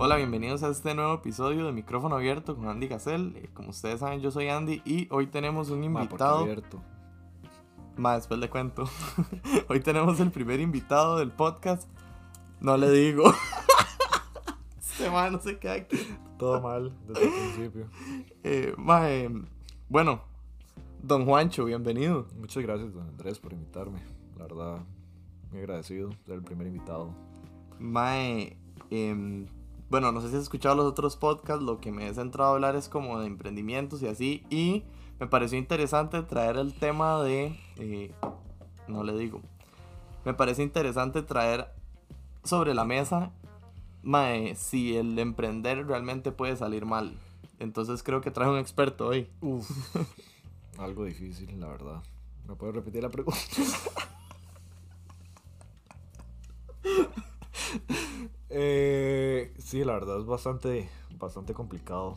Hola, bienvenidos a este nuevo episodio de Micrófono Abierto con Andy Gassel. Eh, como ustedes saben, yo soy Andy y hoy tenemos un Ma, ¿por qué invitado. abierto? Más después le cuento. hoy tenemos el primer invitado del podcast. No le digo. este man no se queda aquí. Todo mal desde el principio. Eh, ma, eh, bueno, don Juancho, bienvenido. Muchas gracias, don Andrés, por invitarme. La verdad, muy agradecido de ser el primer invitado. Mae, em, bueno, no sé si has escuchado los otros podcasts, lo que me he centrado a hablar es como de emprendimientos y así, y me pareció interesante traer el tema de, eh, no le digo, me parece interesante traer sobre la mesa, mae, si el emprender realmente puede salir mal. Entonces creo que traje un experto hoy. Uf, algo difícil, la verdad. ¿Me puedo repetir la pregunta? sí, la verdad es bastante, bastante complicado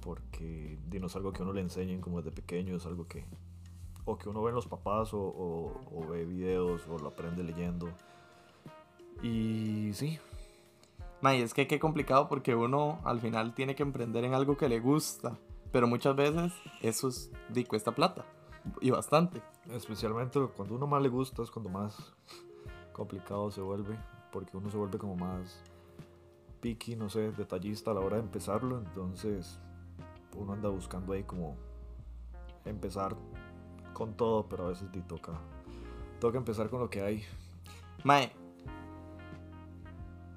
porque no es algo que uno le enseñen como desde pequeño, es algo que o que uno ve en los papás o, o- o ve videos o lo aprende leyendo. Y sí, Mae, es que qué complicado porque uno al final tiene que emprender en algo que le gusta, pero muchas veces eso es, di, cuesta plata, y bastante. Especialmente cuando uno más le gusta es cuando más complicado se vuelve, porque uno se vuelve como más picky, no sé, detallista a la hora de empezarlo, entonces uno anda buscando ahí como empezar con todo, pero a veces sí toca, toca empezar con lo que hay. Mae,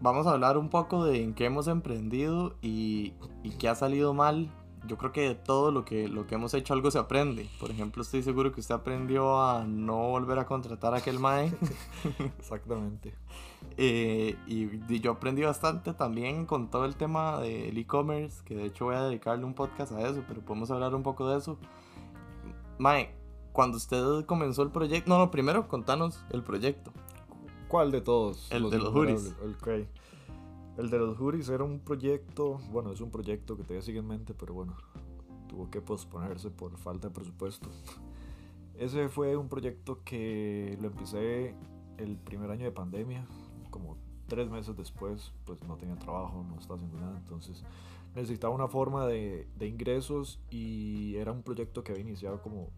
vamos a hablar un poco de en qué hemos emprendido y, y qué ha salido mal. Yo creo que de todo lo que, lo que hemos hecho algo se aprende. Por ejemplo, estoy seguro que usted aprendió a no volver a contratar a aquel mae. Exactamente. Eh, y, y yo aprendí bastante también con todo el tema del e-commerce, que de hecho voy a dedicarle un podcast a eso, pero podemos hablar un poco de eso. Mae, cuando usted comenzó el proyecto, no, no, primero contanos el proyecto. ¿Cuál de todos? El de los innumerables? Ok. El de los juris era un proyecto, bueno, es un proyecto que todavía sigue en mente, pero bueno, tuvo que posponerse por falta de presupuesto. Ese fue un proyecto que lo empecé el primer año de pandemia, como tres meses después, pues no tenía trabajo, no estaba haciendo nada, entonces necesitaba una forma de, de ingresos y era un proyecto que había iniciado como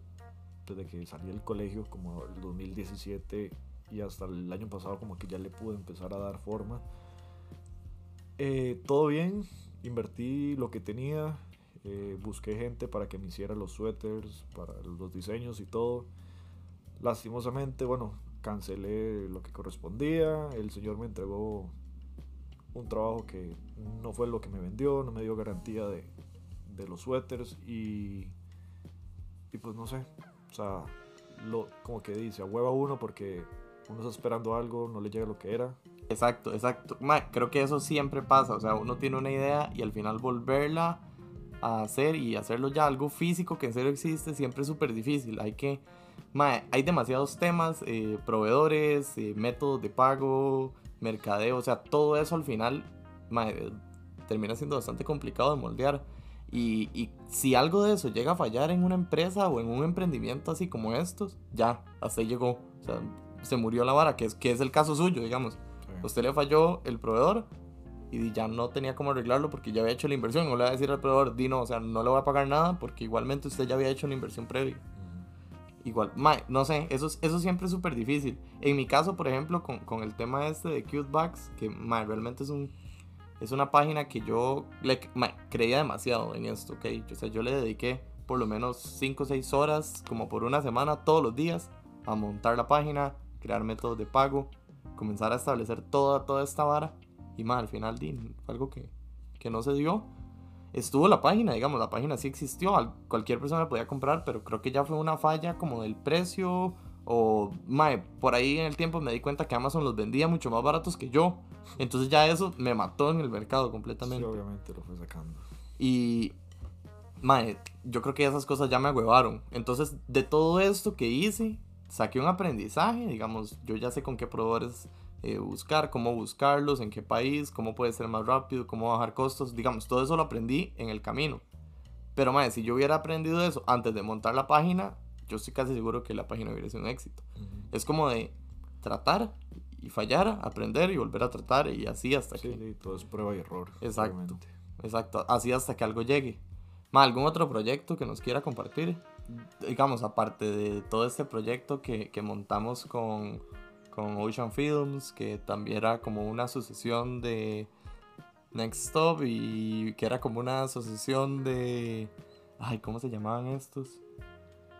desde que salí del colegio, como el 2017 y hasta el año pasado como que ya le pude empezar a dar forma. Eh, todo bien, invertí lo que tenía, eh, busqué gente para que me hiciera los suéteres, para los diseños y todo. Lastimosamente, bueno, cancelé lo que correspondía, el señor me entregó un trabajo que no fue lo que me vendió, no me dio garantía de, de los suéteres y, y pues no sé, o sea, lo, como que dice, a hueva uno porque uno está esperando algo, no le llega lo que era. Exacto, exacto. Creo que eso siempre pasa. O sea, uno tiene una idea y al final volverla a hacer y hacerlo ya algo físico que en serio existe siempre es súper difícil. Hay que. Ma, hay demasiados temas, eh, proveedores, eh, métodos de pago, mercadeo. O sea, todo eso al final ma, eh, termina siendo bastante complicado de moldear. Y, y si algo de eso llega a fallar en una empresa o en un emprendimiento así como estos, ya, hasta ahí llegó. O sea, se murió la vara, que es, que es el caso suyo, digamos. A usted le falló el proveedor y ya no tenía cómo arreglarlo porque ya había hecho la inversión. No le va a decir al proveedor, di no, o sea, no le voy a pagar nada porque igualmente usted ya había hecho una inversión previa. Igual, no sé, eso, es- eso siempre es súper difícil. En mi caso, por ejemplo, con, con el tema este de Cutebags, que mae, realmente es un es una página que yo le, creía demasiado en esto, ¿ok? O sea, yo le dediqué por lo menos 5 o 6 horas, como por una semana, todos los días, a montar la página, crear métodos de pago, comenzar a establecer toda, toda esta vara. Y más, al final, di, algo que, que no se dio. Estuvo la página, digamos, la página sí existió, al- cualquier persona la podía comprar, pero creo que ya fue una falla como del precio. O, mae, por ahí en el tiempo me di cuenta que Amazon los vendía mucho más baratos que yo. Entonces ya eso me mató en el mercado Sí, completamente. obviamente lo fue sacando. Y, mae, yo creo que esas cosas ya me agüevaron. Entonces, de todo esto que hice, saqué un aprendizaje. Digamos, yo ya sé con qué proveedores eh, buscar, cómo buscarlos, en qué país, cómo puede ser más rápido, cómo bajar costos. Digamos, todo eso lo aprendí en el camino. Pero, mae, si yo hubiera aprendido eso antes de montar la página, yo estoy casi seguro que la página hubiera sido un éxito. Ujú. Es como de tratar y fallar, aprender y volver a tratar y así hasta Sí, que... sí, todo es prueba y error. Exacto. obviamente. Exacto, así hasta que algo llegue. Ma, ¿Algún otro proyecto que nos quiera compartir? Digamos, aparte de todo este proyecto que, que montamos con, con Ocean Films, que también era como una asociación de Next Stop y que era como una asociación de... Ay, ¿cómo se llamaban estos?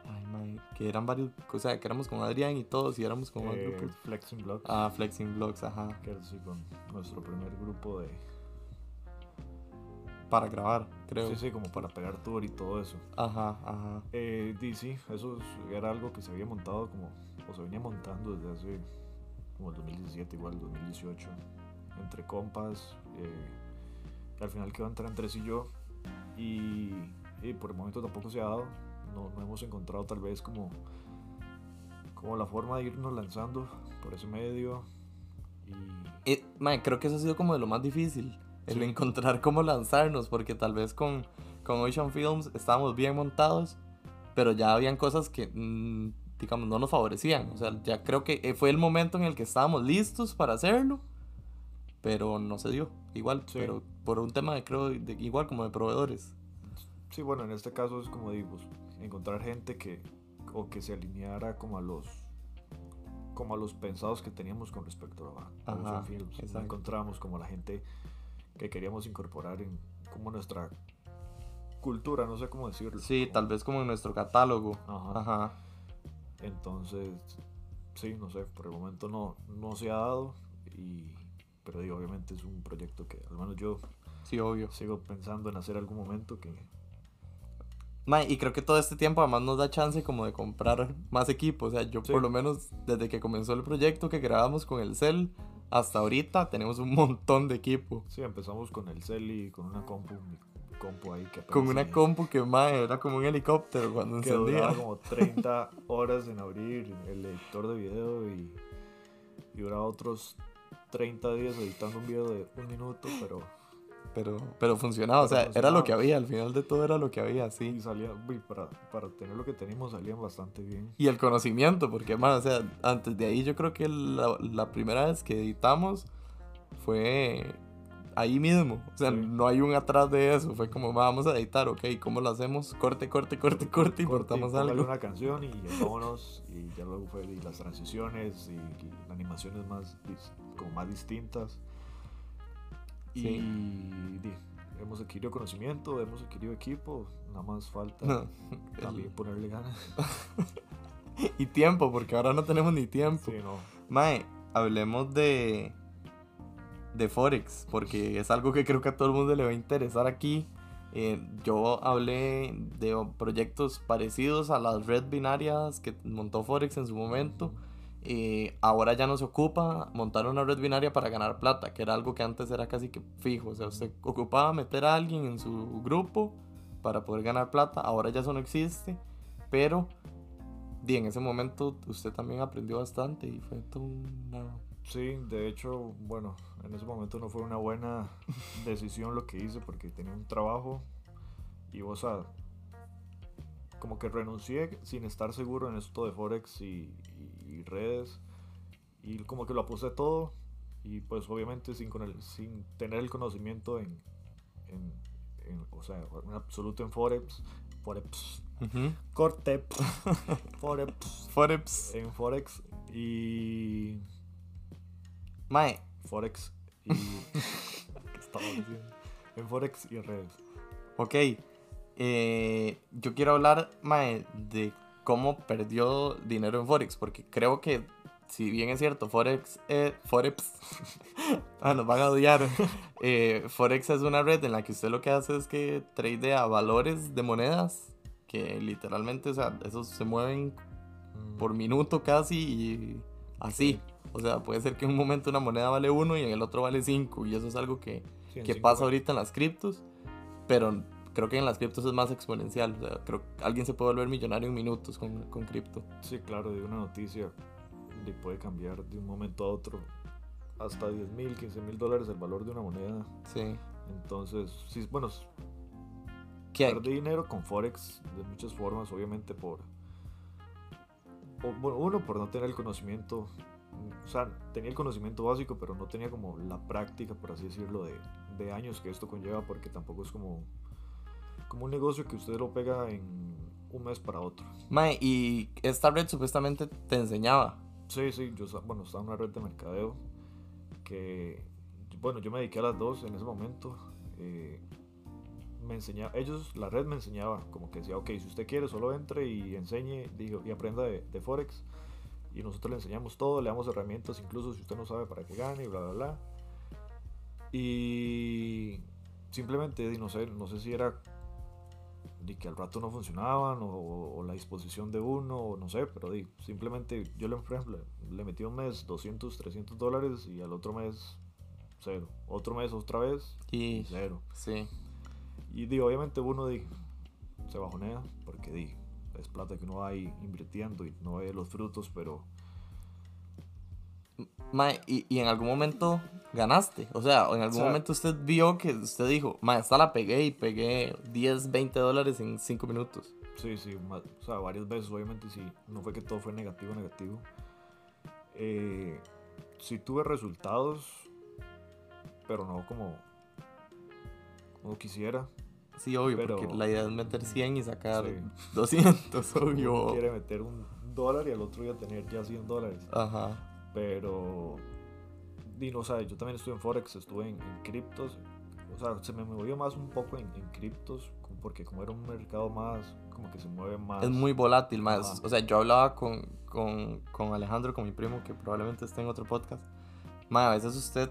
Ay, mae, que eran varios, o sea, que éramos con Adrián y todos y éramos con Eh, grupos. Flexing Block, Ah, Flexing Vlogs, ajá, que es así con nuestro primer grupo de... para grabar, creo. Sí, sí, como para pegar tour y todo eso. Ajá, ajá. Eh, y sí, eso es- era algo que se había montado como, o se venía montando desde hace como el 2017, igual 2018, entre compas, eh, que al final quedó entre Andrés y yo, y, y por el momento tampoco se ha dado, no, no hemos encontrado tal vez como, como la forma de irnos lanzando por ese medio, y Eh, creo que eso ha sido como de lo más difícil. El Sí. encontrar cómo lanzarnos. Porque tal vez con, con Ocean Films estábamos bien montados. Pero ya habían cosas que, mm, digamos, no nos favorecían. O sea, ya creo que eh, fue el momento en el que estábamos listos para hacerlo. Pero no se dio. Igual, Sí. pero por un tema de, creo, de, igual como de proveedores. Sí, bueno, en este caso es como digo, encontrar gente que o que se alineara como a los como a los pensados que teníamos con respecto a, a Ajá, Films. Exacto. encontramos como la gente que queríamos incorporar en como nuestra cultura, no sé cómo decirlo. Sí, como- tal vez como en nuestro catálogo. Ajá. Ajá. Entonces, sí, no sé, por el momento no, no se ha dado y pero digo, obviamente es un proyecto que al menos yo Sí, obvio. sigo pensando en hacer algún momento que Mae, y creo que todo este tiempo además nos da chance como de comprar más equipo. O sea, yo Sí. por lo menos desde que comenzó el proyecto que grabamos con el cel hasta ahorita tenemos un montón de equipo. Sí, empezamos con el Celi, con una compu, compu ahí que Con una compu que mae, era como un helicóptero cuando que duraba encendía. como 30 horas en abrir el editor de video y, y duraba otros 30 días editando un video de un minuto, pero Pero, pero funcionaba, o Pero sea, era lo que funcionaba. había, al final de todo era lo que había, y sí. salía, uy, para, para tener lo que teníamos salían bastante bien. Y el conocimiento, porque mae, o sea, antes de ahí yo creo que la, la primera vez que editamos fue ahí mismo. O sea, Sí. no hay un atrás de eso. Fue como, "Ma, vamos a editar, ok, ¿cómo lo hacemos? Corte, corte, corte, corte y cortamos algo. una canción y vámonos y ya luego fue y las transiciones y, y animaciones más como más distintas. Y Sí. di, hemos adquirido conocimiento, hemos adquirido equipo, nada más falta No, también ponerle ganas. y tiempo, porque ahora no tenemos ni tiempo. Sí, no. Mae, hablemos de de Forex, porque es algo que creo que a todo el mundo le va a interesar aquí. Eh, yo hablé de proyectos parecidos a las red binarias que montó Forex en su momento. Eh, ahora ya nos ocupa montar una red binaria para ganar plata, que era algo que antes era casi que fijo. O sea, usted ocupaba meter a alguien en su grupo para poder ganar plata. Ahora ya eso no existe, pero di, en ese momento usted también aprendió bastante y fue todo una... Sí, de hecho, bueno, en ese momento no fue una buena decisión lo que hice porque tenía un trabajo y vos a como que renuncié sin estar seguro en esto de Forex y, y- y redes y como que lo aposté todo y pues obviamente sin, con el, sin tener el conocimiento en, en, en, o sea, en absoluto en Forex, Forex, Ujú. corte, Forex, Forex. en Forex y Mae, Forex y. ¿Qué estaba diciendo? En Forex y en redes. ok. Eh, yo quiero hablar, mae, de cómo perdió dinero en Forex, porque creo que, si bien es cierto, Forex, eh, Forex, ah, nos van a odiar. Eh, Forex es una red en la que usted lo que hace es que tradea valores de monedas, que literalmente, o sea, esos se mueven por minuto casi y así. O sea, puede ser que en un momento una moneda vale 1 y en el otro vale 5 y eso es algo que, Sí, que pasa ahorita en las criptos, pero creo que en las criptos es más exponencial. O sea, creo que alguien se puede volver millonario en minutos con, con cripto. Sí, claro, de una noticia le puede cambiar de un momento a otro hasta 10 mil, 15 mil dólares el valor de una moneda. Sí. Entonces, sí, bueno, ¿Qué? perdí dinero con Forex de muchas formas, obviamente por. o, bueno, uno, por no tener el conocimiento o sea, tenía el conocimiento básico, pero no tenía como la práctica, por así decirlo, de, de años que esto conlleva, porque tampoco es como, como un negocio que usted lo pega en un mes para otro. Mae, y esta red supuestamente te enseñaba. Sí, sí, yo, bueno, estaba en una red de mercadeo que, bueno, yo me dediqué a las dos en ese momento. eh, me enseñaba, ellos, la red me enseñaba, como que decía, ok, si usted quiere, solo entre y enseñe digo, y aprenda de, de Forex. Y nosotros le enseñamos todo, le damos herramientas, incluso si usted no sabe para qué gane, y bla, bla, bla. Y simplemente, di, no sé, no sé si era de que al rato no funcionaban o, o la disposición de uno, no sé, pero di, simplemente yo le, por ejemplo, le metí un mes 200, 300 dólares y al otro mes cero. Otro mes otra vez Y cero. sí. Y di, obviamente uno di, se bajonea porque di, es plata que uno va ahí invirtiendo y no ve los frutos, pero Mae, y, y en algún momento ganaste. O sea, en algún O sea- momento usted vio que usted dijo, mae, esta la pegué y pegué 10, 20 dólares en 5 minutos. Sí, sí, ma- o sea, varias veces, obviamente, sí, no fue que todo fue negativo, negativo. Eh, sí tuve resultados, pero no como, como quisiera. Sí, obvio, Pero- porque la idea es meter 100 y sacar Sí. 200, Uno obvio. quiere meter un dólar y al otro día tener ya 100 dólares. Ajá. Pero, di, no, o sea, yo también estuve en Forex, estuve en, en criptos. O sea, se me movió más un poco en, en criptos, porque como era un mercado más, como que se mueve más. Es muy volátil, más. Ajá. O sea, yo hablaba con, con, con Alejandro, con mi primo, que probablemente esté en otro podcast. Mae, a veces usted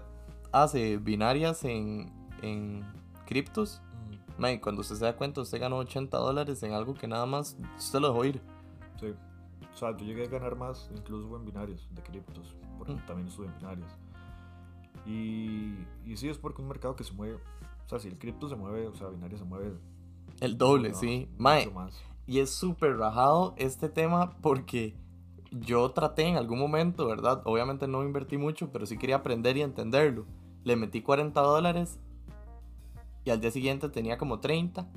hace binarias en, en criptos. Mae, cuando usted se da cuenta, usted ganó 80 dólares en algo que nada más usted lo dejó ir. Sí. O sea, yo llegué a ganar más incluso en binarios de criptos, porque Mm. también estuve en binarios. Y, y sí, es porque un mercado que se mueve, o sea, si el cripto se mueve, o sea, binario se mueve El doble, mucho sí. Mae. Y es súper rajado este tema porque yo traté en algún momento, ¿verdad? Obviamente no invertí mucho, pero sí quería aprender y entenderlo. Le metí 40 dólares y al día siguiente tenía como 30.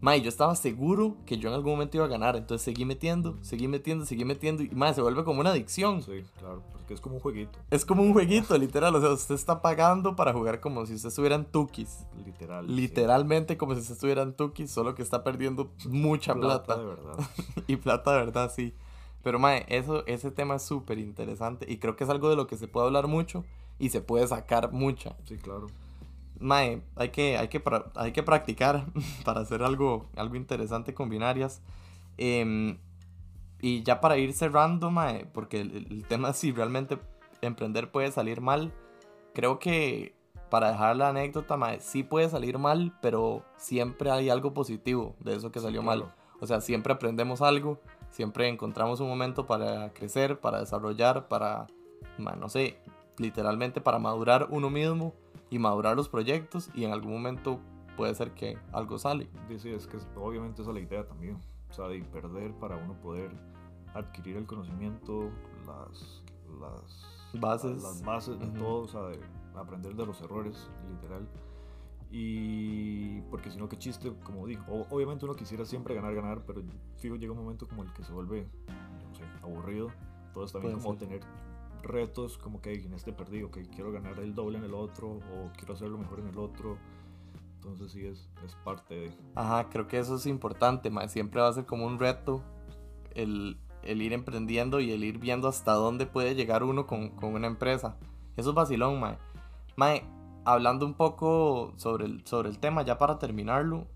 Mae, yo estaba seguro que yo en algún momento iba a ganar, entonces seguí metiendo, seguí metiendo, seguí metiendo y mae, se vuelve como una adicción. Sí, claro, porque es como un jueguito, Es como un jueguito, literal, o sea, usted está pagando para jugar como si usted estuviera en Tukis. literal. sí. Literalmente como si usted estuviera en Tukis, solo que está perdiendo mucha plata. de verdad. y plata de verdad, sí. Pero, mae, eso, ese tema es súper interesante y creo que es algo de lo que se puede hablar mucho y se puede sacar mucha. Sí, claro. Mae, hay que, hay que, hay que practicar para hacer algo, algo interesante con binarias. Em, y ya para ir cerrando, mae, porque el, el tema es si realmente emprender puede salir mal. Creo que para dejar la anécdota, mae, sí puede salir mal, pero siempre hay algo positivo de eso que Sí, salió claro. mal. O sea, siempre aprendemos algo, siempre encontramos un momento para crecer, para desarrollar, para, no sé, literalmente para madurar uno mismo y madurar los proyectos y en algún momento puede ser que algo sale. Sí, es que obviamente esa es la idea también. O sea, de perder para uno poder adquirir el conocimiento, las, las Bases. las bases de Ujú. todo, o sea, de aprender de los errores, literal. Y porque si no, qué chiste, como digo, obviamente uno quisiera siempre ganar, ganar, pero fijo, llega un momento como el que se vuelve, no sé, aburrido. Entonces también Puede como ser. tener retos, como que en este perdí, ok, quiero ganar el doble en el otro, o quiero hacerlo mejor en el otro. Entonces sí, es, es parte de... Ajá, creo que eso es importante, mae. Siempre va a ser como un reto el, el ir emprendiendo y el ir viendo hasta dónde puede llegar uno con, con una empresa. Eso es vacilón, mae. Mae, hablando un poco sobre el, sobre el tema, ya para terminarlo,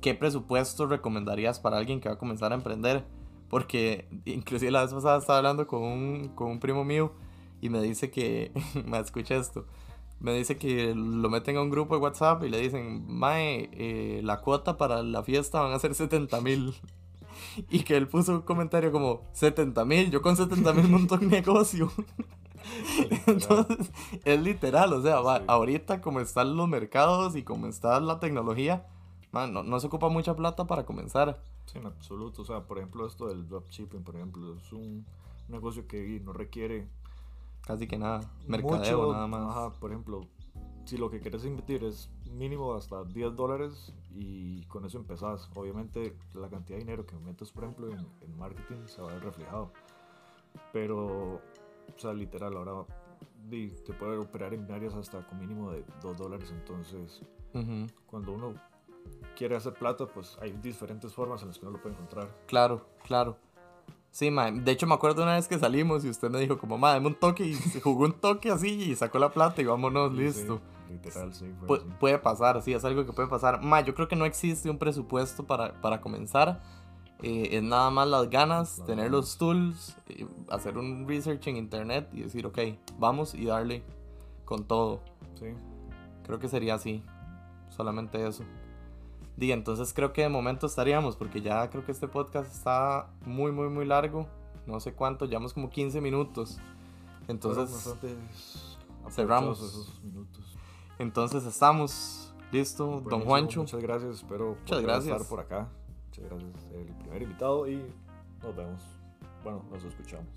¿qué presupuesto recomendarías para alguien que va a comenzar a emprender? Porque inclusive la vez pasada estaba hablando con un, con un primo mío y me dice que, me escucha esto, me dice que lo meten a un grupo de WhatsApp y le dicen, Mae, eh, la cuota para la fiesta van a ser 70 mil. Y que él puso un comentario como, 70 mil, yo con 70 mil monto un negocio. Entonces, es literal, o sea, Sí. ahorita como están los mercados y como está la tecnología, man, no, no se ocupa mucha plata para comenzar. Sí, en absoluto. O sea, por ejemplo, esto del dropshipping, por ejemplo, es un negocio que no requiere Casi que nada, mercadeo mucho, nada más. Ajá, por ejemplo, si lo que quieres invertir es mínimo hasta 10 dólares y con eso empezás. Obviamente, la cantidad de dinero que metes, por ejemplo, en, en marketing se va a ver reflejado. Pero O sea, literal, ahora te puede operar en áreas hasta con mínimo de 2 dólares. Entonces, Ujú. cuando uno quiere hacer plata, pues hay diferentes formas en las que uno lo puede encontrar. Claro, claro. Sí, ma. De hecho, me acuerdo una vez que salimos y usted me dijo como, ma, dame un toque y se jugó un toque así y sacó la plata y vámonos, Sí, listo. sí, literal, sí. Pu- así. puede pasar, sí, es algo que puede pasar. Ma, yo creo que no existe un presupuesto para, para comenzar. Eh, es nada más las ganas, tener los tools, eh, hacer un research en internet y decir, ok, vamos y darle con todo. Sí. Creo que sería así. Solamente eso. Diga, entonces creo que de momento estaríamos, porque ya creo que este podcast está muy, muy, muy largo. No sé cuánto, llevamos como 15 minutos. Entonces, cerramos. esos minutos. entonces estamos. Listo, don Juancho. Muchas gracias, espero Muchas gracias. estar por acá. Muchas gracias, el primer invitado y nos vemos. Bueno, nos escuchamos.